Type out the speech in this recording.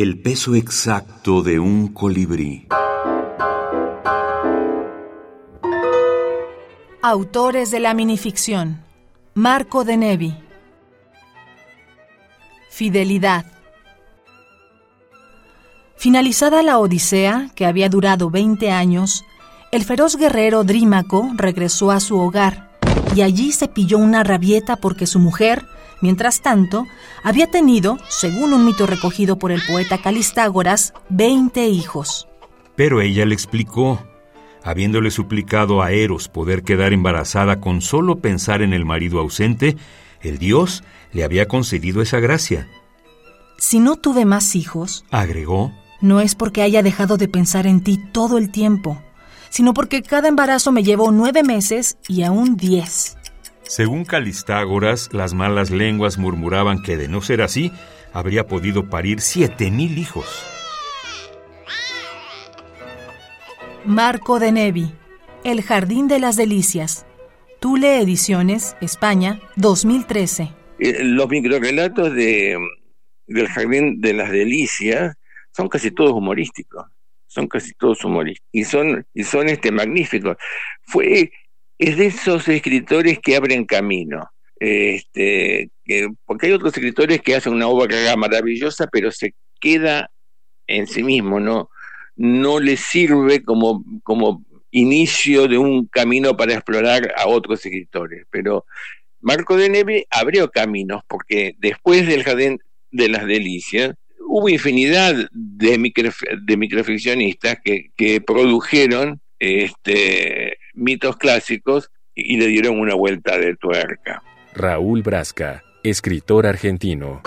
El peso exacto de un colibrí. Autores de la minificción. Marco de Nevi. Fidelidad. Finalizada la Odisea, que había durado 20 años, el feroz guerrero Drímaco regresó a su hogar y allí se pilló una rabieta porque su mujer, mientras tanto, había tenido, según un mito recogido por el poeta Calistágoras, 20 hijos. Pero ella le explicó, habiéndole suplicado a Eros poder quedar embarazada con solo pensar en el marido ausente, el dios le había concedido esa gracia. Si no tuve más hijos, agregó, no es porque haya dejado de pensar en ti todo el tiempo sino porque cada embarazo me llevó nueve meses y aún diez. Según Calistágoras, las malas lenguas murmuraban que de no ser así, habría podido parir siete mil hijos. Marco de Nevi, El Jardín de las Delicias. Tule Ediciones, España, 2013. Eh, los microrelatos de, del Jardín de las Delicias son casi todos humorísticos son casi todos humoristas y son y son este magníficos fue es de esos escritores que abren camino este porque hay otros escritores que hacen una obra maravillosa pero se queda en sí mismo no le sirve como inicio de un camino para explorar a otros escritores pero Marco de Neve abrió caminos porque después del jardín de las delicias hubo infinidad de, de microficcionistas que, que produjeron este, mitos clásicos y le dieron una vuelta de tuerca. Raúl Brasca, escritor argentino.